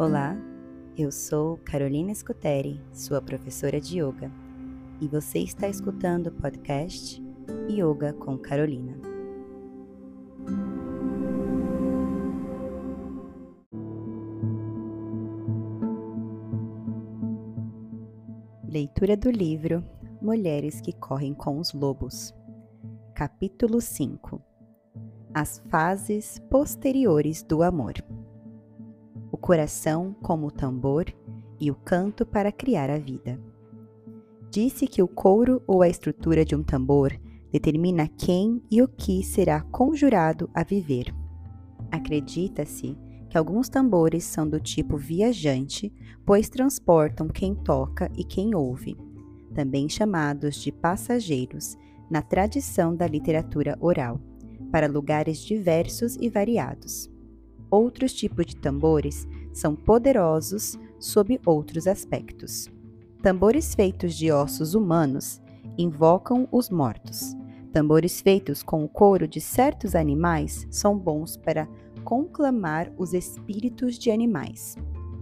Olá, eu sou Carolina Scuteri, sua professora de yoga, e você está escutando o podcast Yoga com Carolina. Leitura do livro Mulheres que Correm com os Lobos, capítulo 5 As fases posteriores do amor coração como o tambor e o canto para criar a vida. Disse que o couro ou a estrutura de um tambor determina quem e o que será conjurado a viver. Acredita-se que alguns tambores são do tipo viajante, pois transportam quem toca e quem ouve, também chamados de passageiros na tradição da literatura oral, para lugares diversos e variados. Outros tipos de tambores são poderosos sob outros aspectos. Tambores feitos de ossos humanos invocam os mortos. Tambores feitos com o couro de certos animais são bons para conclamar os espíritos de animais.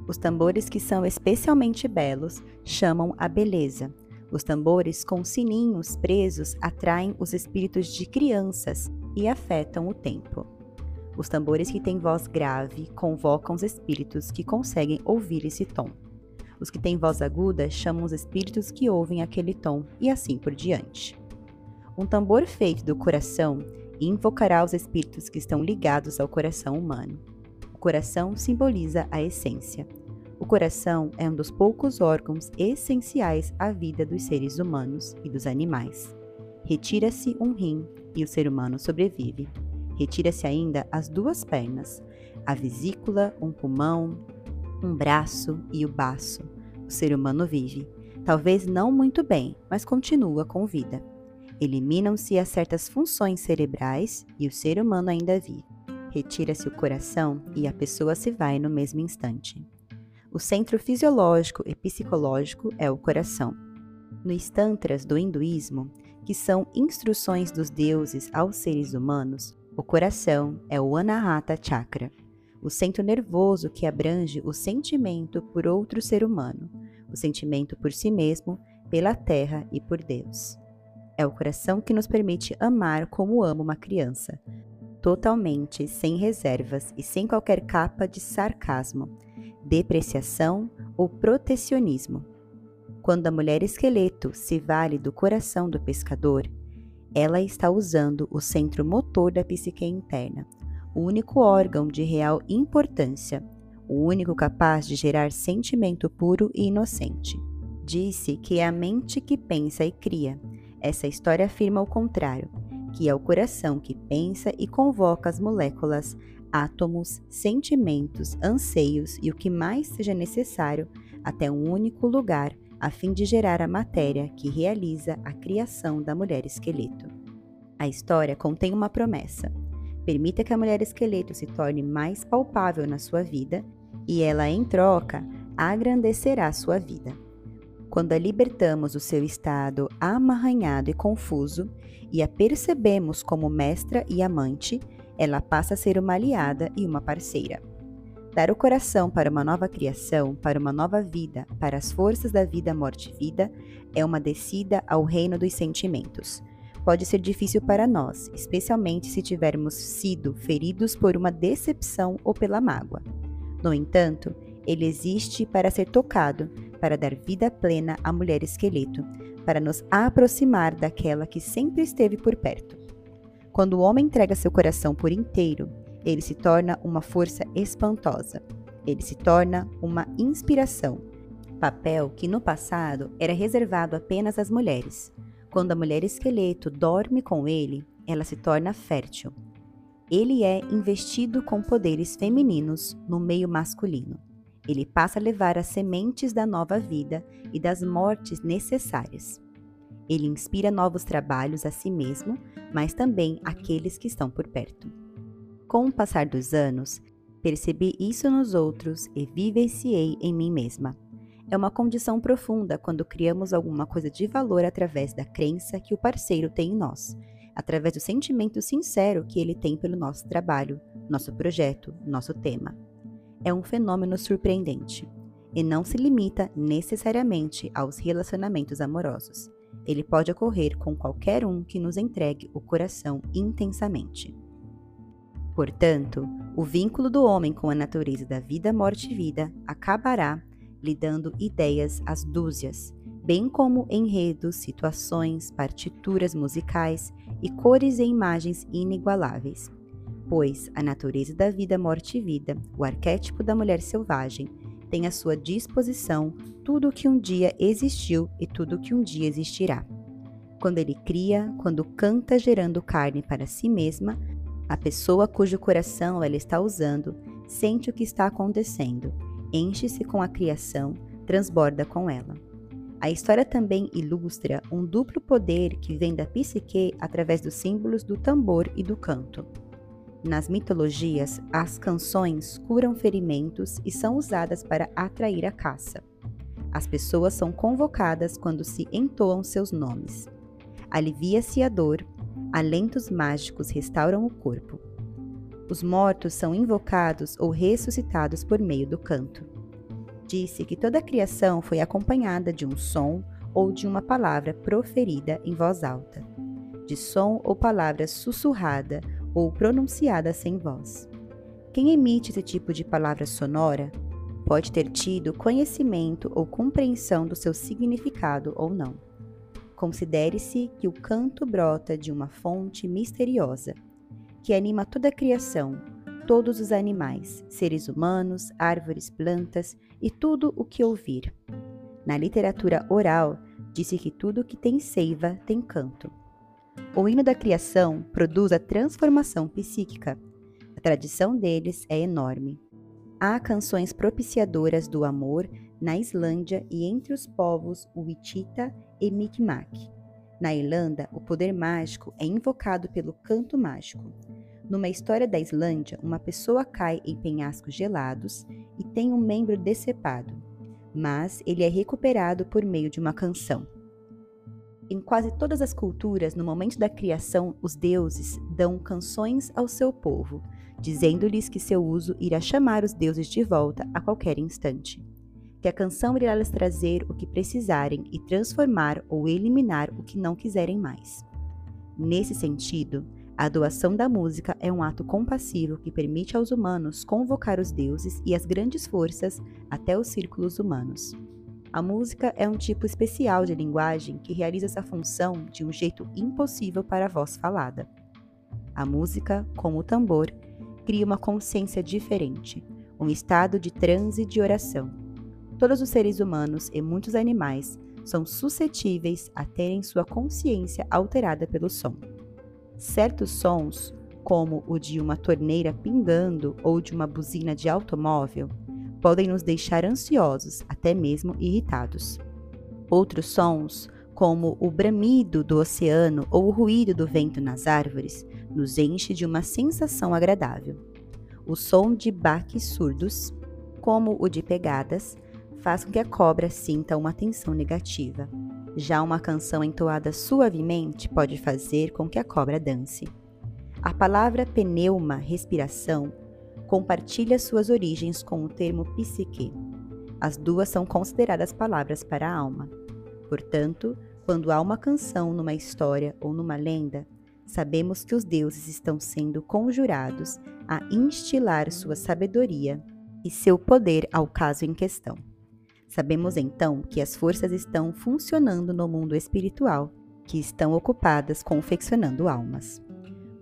Os tambores que são especialmente belos chamam a beleza. Os tambores com sininhos presos atraem os espíritos de crianças e afetam o tempo. Os tambores que têm voz grave convocam os espíritos que conseguem ouvir esse tom. Os que têm voz aguda chamam os espíritos que ouvem aquele tom, e assim por diante. Um tambor feito do coração invocará os espíritos que estão ligados ao coração humano. O coração simboliza a essência. O coração é um dos poucos órgãos essenciais à vida dos seres humanos e dos animais. Retira-se um rim e o ser humano sobrevive. Retira-se ainda as duas pernas, a vesícula, um pulmão, um braço e o baço. O ser humano vive, talvez não muito bem, mas continua com vida. Eliminam-se as certas funções cerebrais e o ser humano ainda vive. Retira-se o coração e a pessoa se vai no mesmo instante. O centro fisiológico e psicológico é o coração. Nos tantras do hinduísmo, que são instruções dos deuses aos seres humanos, o coração é o Anahata Chakra, o centro nervoso que abrange o sentimento por outro ser humano, o sentimento por si mesmo, pela terra e por Deus. É o coração que nos permite amar como ama uma criança, totalmente sem reservas e sem qualquer capa de sarcasmo, depreciação ou protecionismo. Quando a mulher esqueleto se vale do coração do pescador, ela está usando o centro motor da psique interna, o único órgão de real importância, o único capaz de gerar sentimento puro e inocente. Disse que é a mente que pensa e cria. Essa história afirma o contrário, que é o coração que pensa e convoca as moléculas, átomos, sentimentos, anseios e o que mais seja necessário até um único lugar a fim de gerar a matéria que realiza a criação da mulher esqueleto. A história contém uma promessa. Permita que a mulher esqueleto se torne mais palpável na sua vida e ela, em troca, agrandecerá sua vida. Quando a libertamos do seu estado amarranhado e confuso e a percebemos como mestra e amante, ela passa a ser uma aliada e uma parceira. Dar o coração para uma nova criação, para uma nova vida, para as forças da vida, morte e vida, é uma descida ao reino dos sentimentos. Pode ser difícil para nós, especialmente se tivermos sido feridos por uma decepção ou pela mágoa. No entanto, ele existe para ser tocado, para dar vida plena à mulher esqueleto, para nos aproximar daquela que sempre esteve por perto. Quando o homem entrega seu coração por inteiro, ele se torna uma força espantosa. Ele se torna uma inspiração. Papel que no passado era reservado apenas às mulheres. Quando a mulher esqueleto dorme com ele, ela se torna fértil. Ele é investido com poderes femininos no meio masculino. Ele passa a levar as sementes da nova vida e das mortes necessárias. Ele inspira novos trabalhos a si mesmo, mas também aqueles que estão por perto. Com o passar dos anos, percebi isso nos outros e vivenciei em mim mesma. É uma condição profunda quando criamos alguma coisa de valor através da crença que o parceiro tem em nós, através do sentimento sincero que ele tem pelo nosso trabalho, nosso projeto, nosso tema. é um fenômeno surpreendente e não se limita necessariamente aos relacionamentos amorosos. Ele pode ocorrer com qualquer um que nos entregue o coração intensamente. Portanto, o vínculo do homem com a natureza da vida, morte e vida acabará lhe dando ideias às dúzias, bem como enredos, situações, partituras musicais e cores e imagens inigualáveis. Pois a natureza da vida, morte e vida, o arquétipo da mulher selvagem, tem à sua disposição tudo o que um dia existiu e tudo o que um dia existirá. Quando ele cria, quando canta gerando carne para si mesma, a pessoa cujo coração ela está usando sente o que está acontecendo, enche-se com a criação, transborda com ela. A história também ilustra um duplo poder que vem da psique através dos símbolos do tambor e do canto. Nas mitologias, as canções curam ferimentos e são usadas para atrair a caça. As pessoas são convocadas quando se entoam seus nomes. Alivia-se a dor, alentos mágicos restauram o corpo. Os mortos são invocados ou ressuscitados por meio do canto. Disse que toda a criação foi acompanhada de um som ou de uma palavra proferida em voz alta, de som ou palavra sussurrada ou pronunciada sem voz. Quem emite esse tipo de palavra sonora pode ter tido conhecimento ou compreensão do seu significado ou não. Considere-se que o canto brota de uma fonte misteriosa, que anima toda a criação, todos os animais, seres humanos, árvores, plantas e tudo o que ouvir. Na literatura oral, disse que tudo que tem seiva tem canto. O hino da criação produz a transformação psíquica. A tradição deles é enorme. Há canções propiciadoras do amor na Islândia e entre os povos Wichita e Mi'kmaq. Na Irlanda, o poder mágico é invocado pelo canto mágico. Numa história da Islândia, uma pessoa cai em penhascos gelados e tem um membro decepado, mas ele é recuperado por meio de uma canção. Em quase todas as culturas, no momento da criação, os deuses dão canções ao seu povo, dizendo-lhes que seu uso irá chamar os deuses de volta a qualquer instante. Que a canção irá lhes trazer o que precisarem e transformar ou eliminar o que não quiserem mais. Nesse sentido, a doação da música é um ato compassivo que permite aos humanos convocar os deuses e as grandes forças até os círculos humanos. A música é um tipo especial de linguagem que realiza essa função de um jeito impossível para a voz falada. A música, como o tambor, cria uma consciência diferente, um estado de transe de oração. Todos os seres humanos e muitos animais são suscetíveis a terem sua consciência alterada pelo som. Certos sons, como o de uma torneira pingando ou de uma buzina de automóvel, podem nos deixar ansiosos, até mesmo irritados. Outros sons, como o bramido do oceano ou o ruído do vento nas árvores, nos enche de uma sensação agradável. O som de baques surdos, como o de pegadas, faz com que a cobra sinta uma tensão negativa. Já uma canção entoada suavemente pode fazer com que a cobra dance. A palavra pneuma, respiração, compartilha suas origens com o termo psique. As duas são consideradas palavras para a alma. Portanto, quando há uma canção numa história ou numa lenda, sabemos que os deuses estão sendo conjurados a instilar sua sabedoria e seu poder ao caso em questão. Sabemos então que as forças estão funcionando no mundo espiritual, que estão ocupadas confeccionando almas.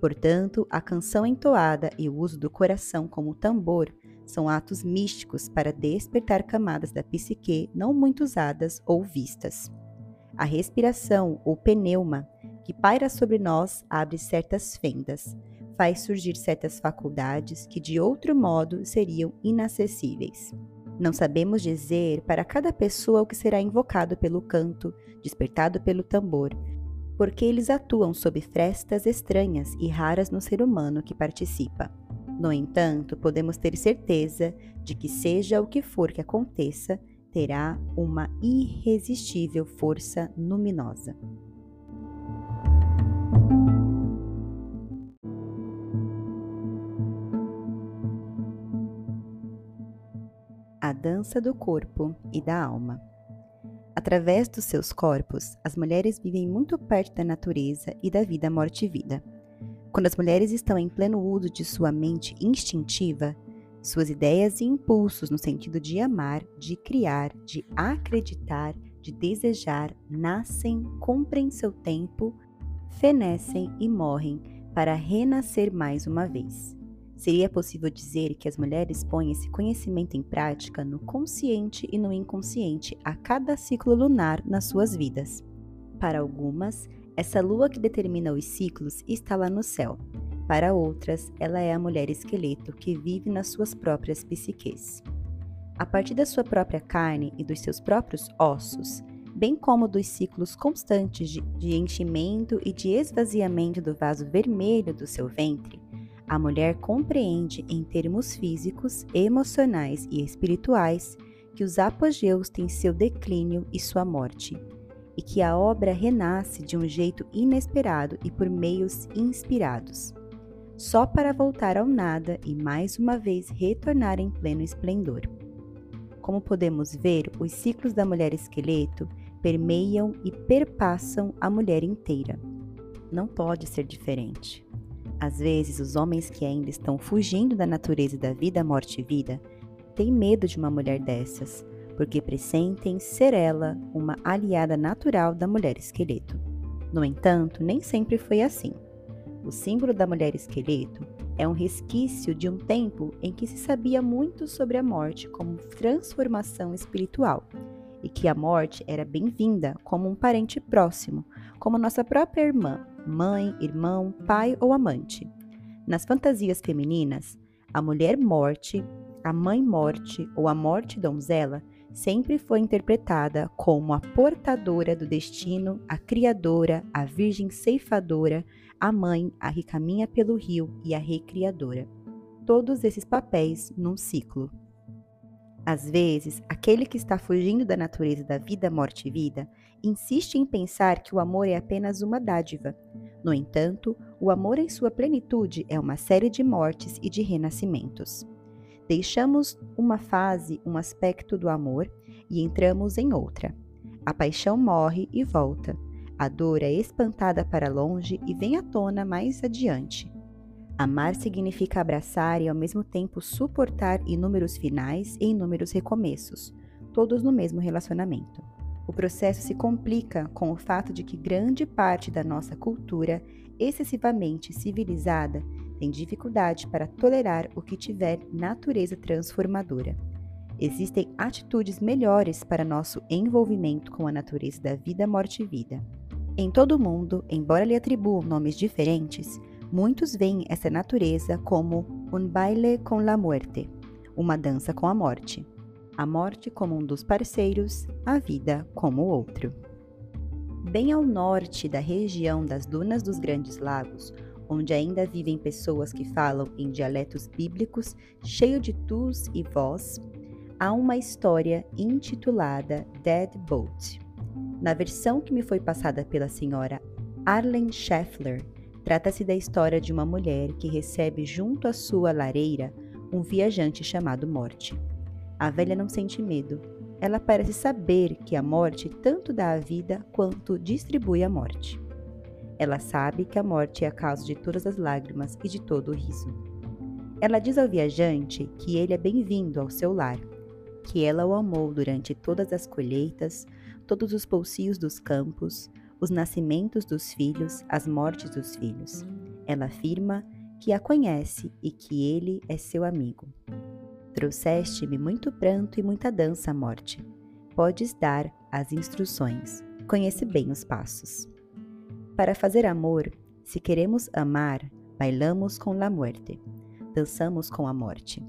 Portanto, a canção entoada e o uso do coração como tambor são atos místicos para despertar camadas da psique não muito usadas ou vistas. A respiração, ou pneuma, que paira sobre nós, abre certas fendas, faz surgir certas faculdades que de outro modo seriam inacessíveis. Não sabemos dizer para cada pessoa o que será invocado pelo canto, despertado pelo tambor, porque eles atuam sob frestas estranhas e raras no ser humano que participa. No entanto, podemos ter certeza de que, seja o que for que aconteça, terá uma irresistível força luminosa. A dança do corpo e da alma. Através dos seus corpos, as mulheres vivem muito perto da natureza e da vida, morte e vida. Quando as mulheres estão em pleno uso de sua mente instintiva, suas ideias e impulsos no sentido de amar, de criar, de acreditar, de desejar, nascem, cumprem seu tempo, fenecem e morrem para renascer mais uma vez. Seria possível dizer que as mulheres põem esse conhecimento em prática no consciente e no inconsciente a cada ciclo lunar nas suas vidas. Para algumas, essa lua que determina os ciclos está lá no céu. Para outras, ela é a mulher esqueleto que vive nas suas próprias psiques. A partir da sua própria carne e dos seus próprios ossos, bem como dos ciclos constantes de enchimento e de esvaziamento do vaso vermelho do seu ventre, a mulher compreende em termos físicos, emocionais e espirituais que os apogeus têm seu declínio e sua morte, e que a obra renasce de um jeito inesperado e por meios inspirados, só para voltar ao nada e mais uma vez retornar em pleno esplendor. Como podemos ver, os ciclos da mulher esqueleto permeiam e perpassam a mulher inteira. Não pode ser diferente. Às vezes, os homens que ainda estão fugindo da natureza da vida, morte e vida têm medo de uma mulher dessas, porque pressentem ser ela uma aliada natural da mulher esqueleto. No entanto, nem sempre foi assim. O símbolo da mulher esqueleto é um resquício de um tempo em que se sabia muito sobre a morte como transformação espiritual e que a morte era bem-vinda como um parente próximo, como nossa própria irmã, mãe, irmão, pai ou amante. Nas fantasias femininas, a mulher morte, a mãe morte ou a morte donzela sempre foi interpretada como a portadora do destino, a criadora, a virgem ceifadora, a mãe, a que caminha pelo rio e a recriadora. Todos esses papéis num ciclo. Às vezes, aquele que está fugindo da natureza da vida, morte e vida insiste em pensar que o amor é apenas uma dádiva. No entanto, o amor em sua plenitude é uma série de mortes e de renascimentos. Deixamos uma fase, um aspecto do amor e entramos em outra. A paixão morre e volta. A dor é espantada para longe e vem à tona mais adiante. Amar significa abraçar e ao mesmo tempo suportar inúmeros finais e inúmeros recomeços, todos no mesmo relacionamento. O processo se complica com o fato de que grande parte da nossa cultura, excessivamente civilizada, tem dificuldade para tolerar o que tiver natureza transformadora. Existem atitudes melhores para nosso envolvimento com a natureza da vida, morte e vida. Em todo o mundo, embora lhe atribuam nomes diferentes, Muitos veem essa natureza como um baile com la muerte, uma dança com a morte. A morte como um dos parceiros, a vida como o outro. Bem ao norte da região das Dunas dos Grandes Lagos, onde ainda vivem pessoas que falam em dialetos bíblicos cheio de tus e voz, há uma história intitulada Dead Boat. Na versão que me foi passada pela senhora Arlen Scheffler, Trata-se da história de uma mulher que recebe junto à sua lareira um viajante chamado Morte. A velha não sente medo. Ela parece saber que a morte tanto dá a vida quanto distribui a morte. Ela sabe que a morte é a causa de todas as lágrimas e de todo o riso. Ela diz ao viajante que ele é bem-vindo ao seu lar, que ela o amou durante todas as colheitas, todos os poucios dos campos, os nascimentos dos filhos, as mortes dos filhos. Ela afirma que a conhece e que ele é seu amigo. Trouxeste-me muito pranto e muita dança, morte. Podes dar as instruções. Conhece bem os passos. Para fazer amor, se queremos amar, bailamos com la muerte. Dançamos com a morte.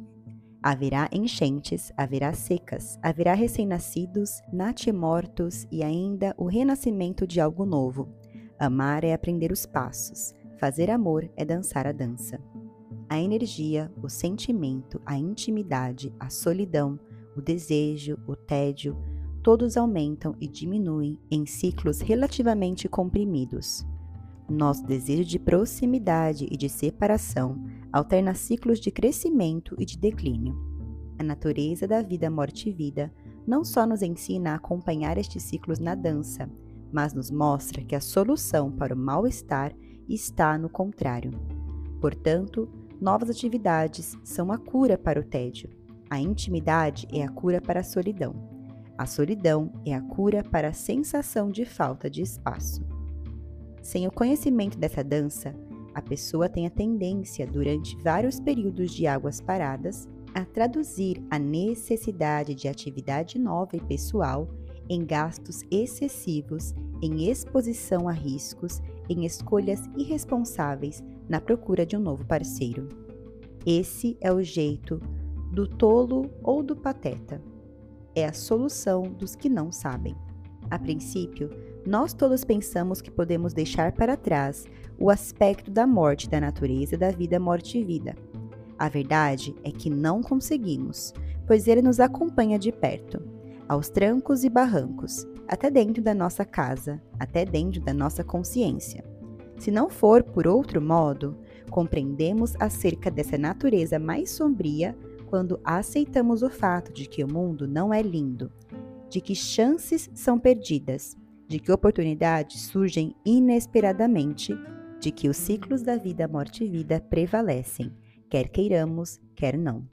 Haverá enchentes, haverá secas, haverá recém-nascidos, natimortos e ainda o renascimento de algo novo. Amar é aprender os passos, fazer amor é dançar a dança. A energia, o sentimento, a intimidade, a solidão, o desejo, o tédio, todos aumentam e diminuem em ciclos relativamente comprimidos. Nosso desejo de proximidade e de separação alterna ciclos de crescimento e de declínio. A natureza da vida, morte e vida não só nos ensina a acompanhar estes ciclos na dança, mas nos mostra que a solução para o mal-estar está no contrário. Portanto, novas atividades são a cura para o tédio. A intimidade é a cura para a solidão. A solidão é a cura para a sensação de falta de espaço. Sem o conhecimento dessa dança, a pessoa tem a tendência, durante vários períodos de águas paradas, a traduzir a necessidade de atividade nova e pessoal em gastos excessivos, em exposição a riscos, em escolhas irresponsáveis na procura de um novo parceiro. Esse é o jeito do tolo ou do pateta. É a solução dos que não sabem. A princípio, nós todos pensamos que podemos deixar para trás o aspecto da morte da natureza da vida, morte e vida. A verdade é que não conseguimos, pois ele nos acompanha de perto, aos trancos e barrancos, até dentro da nossa casa, até dentro da nossa consciência. Se não for por outro modo, compreendemos acerca dessa natureza mais sombria quando aceitamos o fato de que o mundo não é lindo, de que chances são perdidas, de que oportunidades surgem inesperadamente, de que os ciclos da vida, morte e vida prevalecem, quer queiramos, quer não.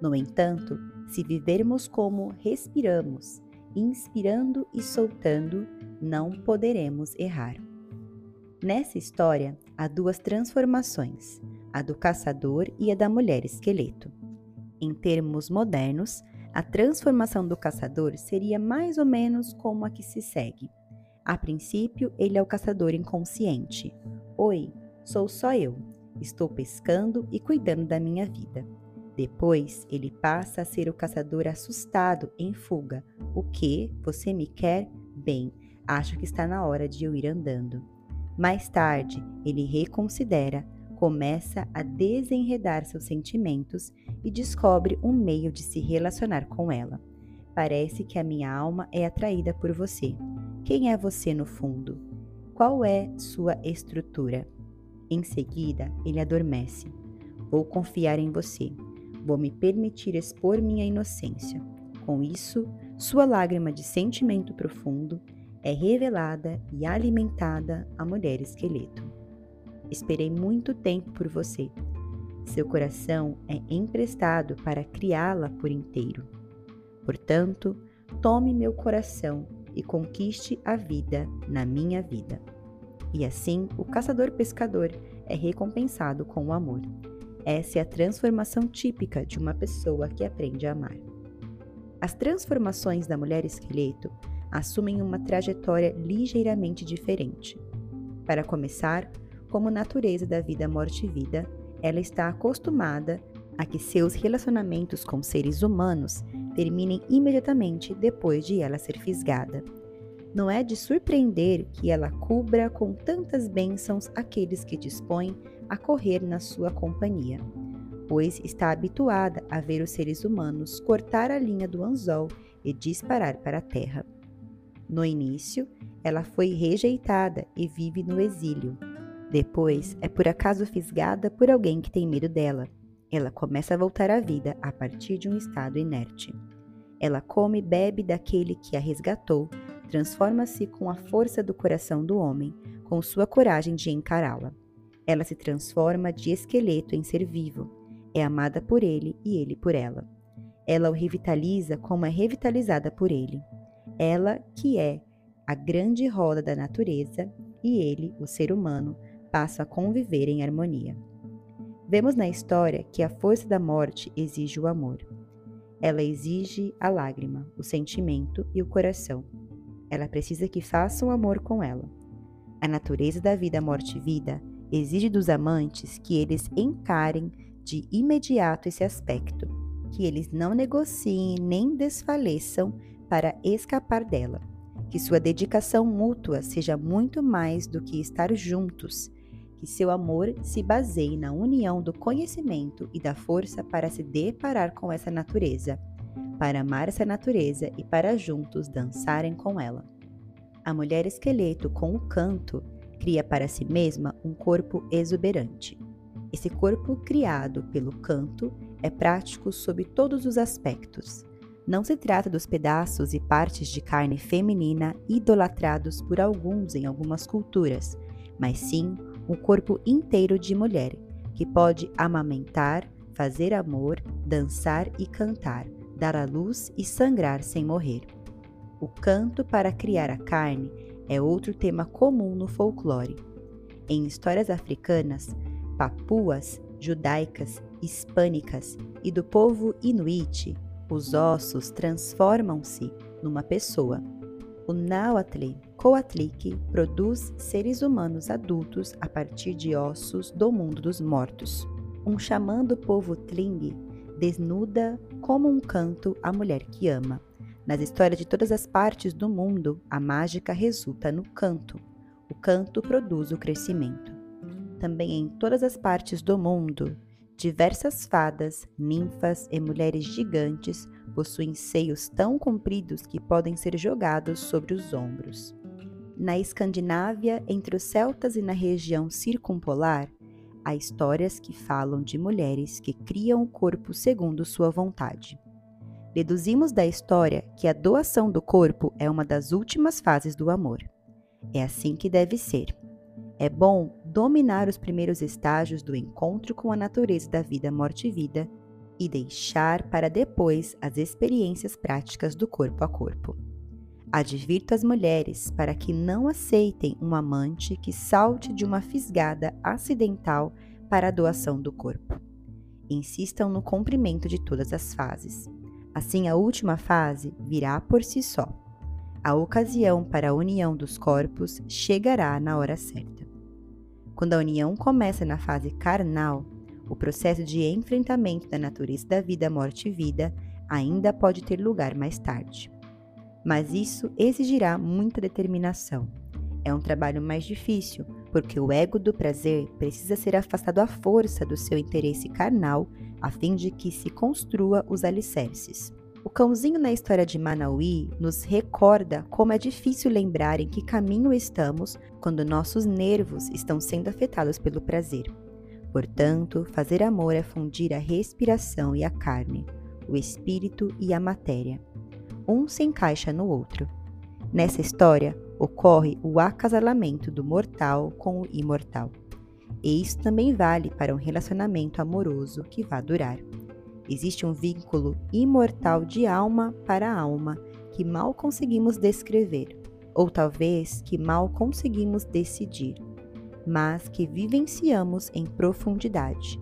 No entanto, se vivermos como respiramos, inspirando e soltando, não poderemos errar. Nessa história, há duas transformações, a do caçador e a da mulher esqueleto. Em termos modernos, a transformação do caçador seria mais ou menos como a que se segue. A princípio, ele é o caçador inconsciente. Oi, sou só eu. Estou pescando e cuidando da minha vida. Depois, ele passa a ser o caçador assustado, em fuga. O que? Você me quer? Bem, acho que está na hora de eu ir andando. Mais tarde, ele reconsidera, começa a desenredar seus sentimentos e descobre um meio de se relacionar com ela. Parece que a minha alma é atraída por você. Quem é você no fundo? Qual é sua estrutura? Em seguida, ele adormece. Vou confiar em você. Vou me permitir expor minha inocência. Com isso, sua lágrima de sentimento profundo é revelada e alimentada a mulher esqueleto. Esperei muito tempo por você. Seu coração é emprestado para criá-la por inteiro. Portanto, tome meu coração e conquiste a vida na minha vida. E assim, o caçador-pescador é recompensado com o amor. Essa é a transformação típica de uma pessoa que aprende a amar. As transformações da mulher esqueleto assumem uma trajetória ligeiramente diferente. Para começar, como natureza da vida, morte e vida, ela está acostumada a que seus relacionamentos com seres humanos terminem imediatamente depois de ela ser fisgada. Não é de surpreender que ela cubra com tantas bênçãos aqueles que dispõem a correr na sua companhia, pois está habituada a ver os seres humanos cortar a linha do anzol e disparar para a terra. No início, ela foi rejeitada e vive no exílio. Depois, é por acaso fisgada por alguém que tem medo dela. Ela começa a voltar à vida a partir de um estado inerte. Ela come e bebe daquele que a resgatou, transforma-se com a força do coração do homem, com sua coragem de encará-la. Ela se transforma de esqueleto em ser vivo, é amada por ele e ele por ela. Ela o revitaliza como é revitalizada por ele ela que é a grande roda da natureza e ele, o ser humano, passa a conviver em harmonia. Vemos na história que a força da morte exige o amor. Ela exige a lágrima, o sentimento e o coração. Ela precisa que façam amor com ela. A natureza da vida, morte e vida exige dos amantes que eles encarem de imediato esse aspecto, que eles não negociem nem desfaleçam para escapar dela. Que sua dedicação mútua seja muito mais do que estar juntos. Que seu amor se baseie na união do conhecimento e da força para se deparar com essa natureza, para amar essa natureza e para juntos dançarem com ela. A mulher esqueleto, com o canto, cria para si mesma um corpo exuberante. Esse corpo criado pelo canto é prático sob todos os aspectos. Não se trata dos pedaços e partes de carne feminina idolatrados por alguns em algumas culturas, mas sim o corpo inteiro de mulher, que pode amamentar, fazer amor, dançar e cantar, dar à luz e sangrar sem morrer. O canto para criar a carne é outro tema comum no folclore. Em histórias africanas, papuas, judaicas, hispânicas e do povo inuit, os ossos transformam-se numa pessoa. O Nahuatl Coatlic produz seres humanos adultos a partir de ossos do mundo dos mortos. Um xamã do povo Tling desnuda como um canto a mulher que ama. Nas histórias de todas as partes do mundo, a mágica resulta no canto. O canto produz o crescimento. Também em todas as partes do mundo, Diversas fadas, ninfas e mulheres gigantes possuem seios tão compridos que podem ser jogados sobre os ombros. Na Escandinávia, entre os celtas e na região circumpolar, há histórias que falam de mulheres que criam o corpo segundo sua vontade. Deduzimos da história que a doação do corpo é uma das últimas fases do amor. É assim que deve ser. É bom dominar os primeiros estágios do encontro com a natureza da vida, morte e vida e deixar para depois as experiências práticas do corpo a corpo. Advirto as mulheres para que não aceitem um amante que salte de uma fisgada acidental para a doação do corpo. Insistam no cumprimento de todas as fases. Assim, a última fase virá por si só. A ocasião para a união dos corpos chegará na hora certa. Quando a união começa na fase carnal, o processo de enfrentamento da natureza da vida, morte e vida ainda pode ter lugar mais tarde. Mas isso exigirá muita determinação. É um trabalho mais difícil, porque o ego do prazer precisa ser afastado à força do seu interesse carnal a fim de que se construa os alicerces. O cãozinho na história de Manauí nos recorda como é difícil lembrar em que caminho estamos quando nossos nervos estão sendo afetados pelo prazer. Portanto, fazer amor é fundir a respiração e a carne, o espírito e a matéria. Um se encaixa no outro. Nessa história, ocorre o acasalamento do mortal com o imortal. E isso também vale para um relacionamento amoroso que vá durar. Existe um vínculo imortal de alma para alma que mal conseguimos descrever, ou talvez que mal conseguimos decidir, mas que vivenciamos em profundidade.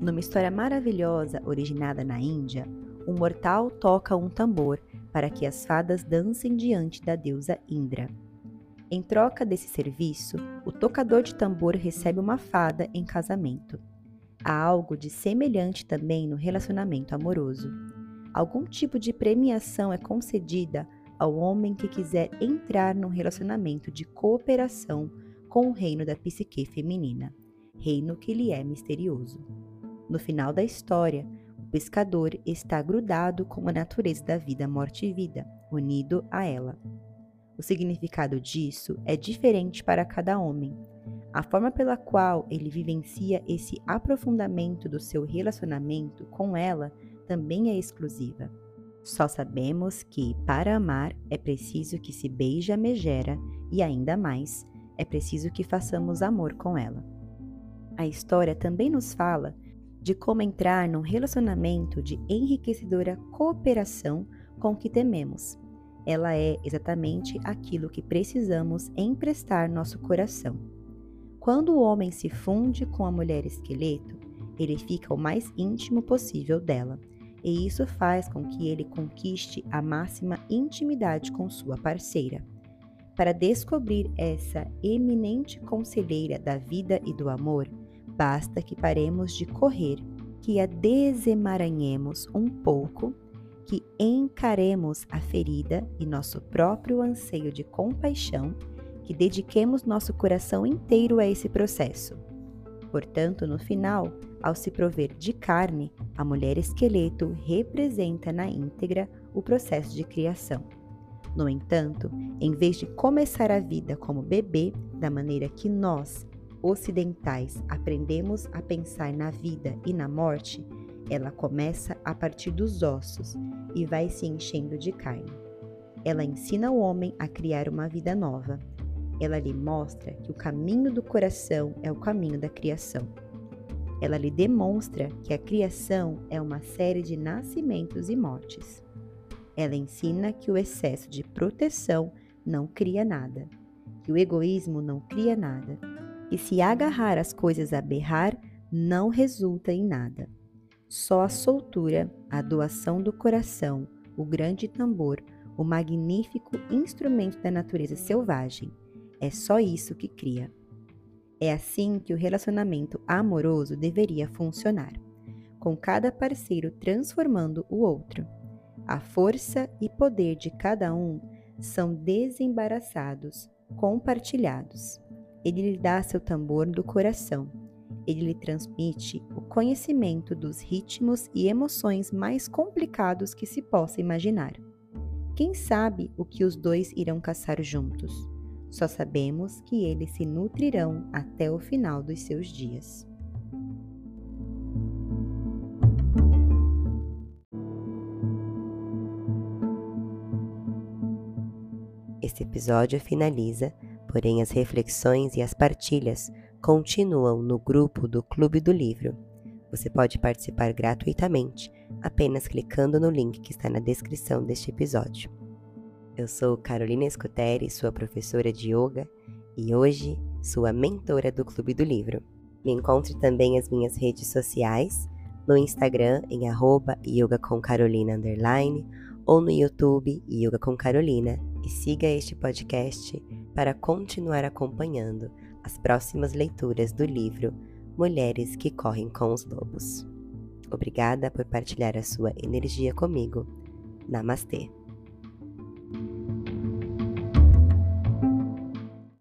Numa história maravilhosa originada na Índia, um mortal toca um tambor para que as fadas dancem diante da deusa Indra. Em troca desse serviço, o tocador de tambor recebe uma fada em casamento. Há algo de semelhante também no relacionamento amoroso. Algum tipo de premiação é concedida ao homem que quiser entrar num relacionamento de cooperação com o reino da psique feminina, reino que lhe é misterioso. No final da história, o pescador está grudado com a natureza da vida, morte e vida, unido a ela. O significado disso é diferente para cada homem, a forma pela qual ele vivencia esse aprofundamento do seu relacionamento com ela também é exclusiva. Só sabemos que, para amar, é preciso que se beije a megera e, ainda mais, é preciso que façamos amor com ela. A história também nos fala de como entrar num relacionamento de enriquecedora cooperação com o que tememos. Ela é exatamente aquilo que precisamos emprestar nosso coração. Quando o homem se funde com a mulher esqueleto, ele fica o mais íntimo possível dela, e isso faz com que ele conquiste a máxima intimidade com sua parceira. Para descobrir essa eminente conselheira da vida e do amor, basta que paremos de correr, que a desemaranhemos um pouco, que encaremos a ferida e nosso próprio anseio de compaixão que dediquemos nosso coração inteiro a esse processo. Portanto, no final, ao se prover de carne, a mulher esqueleto representa na íntegra o processo de criação. No entanto, em vez de começar a vida como bebê, da maneira que nós, ocidentais, aprendemos a pensar na vida e na morte, Ela começa a partir dos ossos e vai se enchendo de carne. Ela ensina o homem a criar uma vida nova. Ela lhe mostra que o caminho do coração é o caminho da criação. Ela lhe demonstra que a criação é uma série de nascimentos e mortes. Ela ensina que o excesso de proteção não cria nada, que o egoísmo não cria nada, e se agarrar às coisas a berrar não resulta em nada. Só a soltura, a doação do coração, o grande tambor, o magnífico instrumento da natureza selvagem, é só isso que cria. É assim que o relacionamento amoroso deveria funcionar, com cada parceiro transformando o outro. A força e poder de cada um são desembaraçados, compartilhados. Ele lhe dá seu tambor do coração. Ele lhe transmite o conhecimento dos ritmos e emoções mais complicados que se possa imaginar. Quem sabe o que os dois irão caçar juntos? Só sabemos que eles se nutrirão até o final dos seus dias. Este episódio finaliza, porém as reflexões e as partilhas continuam no grupo do Clube do Livro. Você pode participar gratuitamente apenas clicando no link que está na descrição deste episódio. Eu sou Carolina Escuteri, sua professora de yoga e hoje sua mentora do Clube do Livro. Me encontre também as minhas redes sociais, no Instagram em arroba ou no YouTube Yoga com Carolina e siga este podcast para continuar acompanhando as próximas leituras do livro Mulheres que Correm com os Lobos. Obrigada por partilhar a sua energia comigo. Namastê!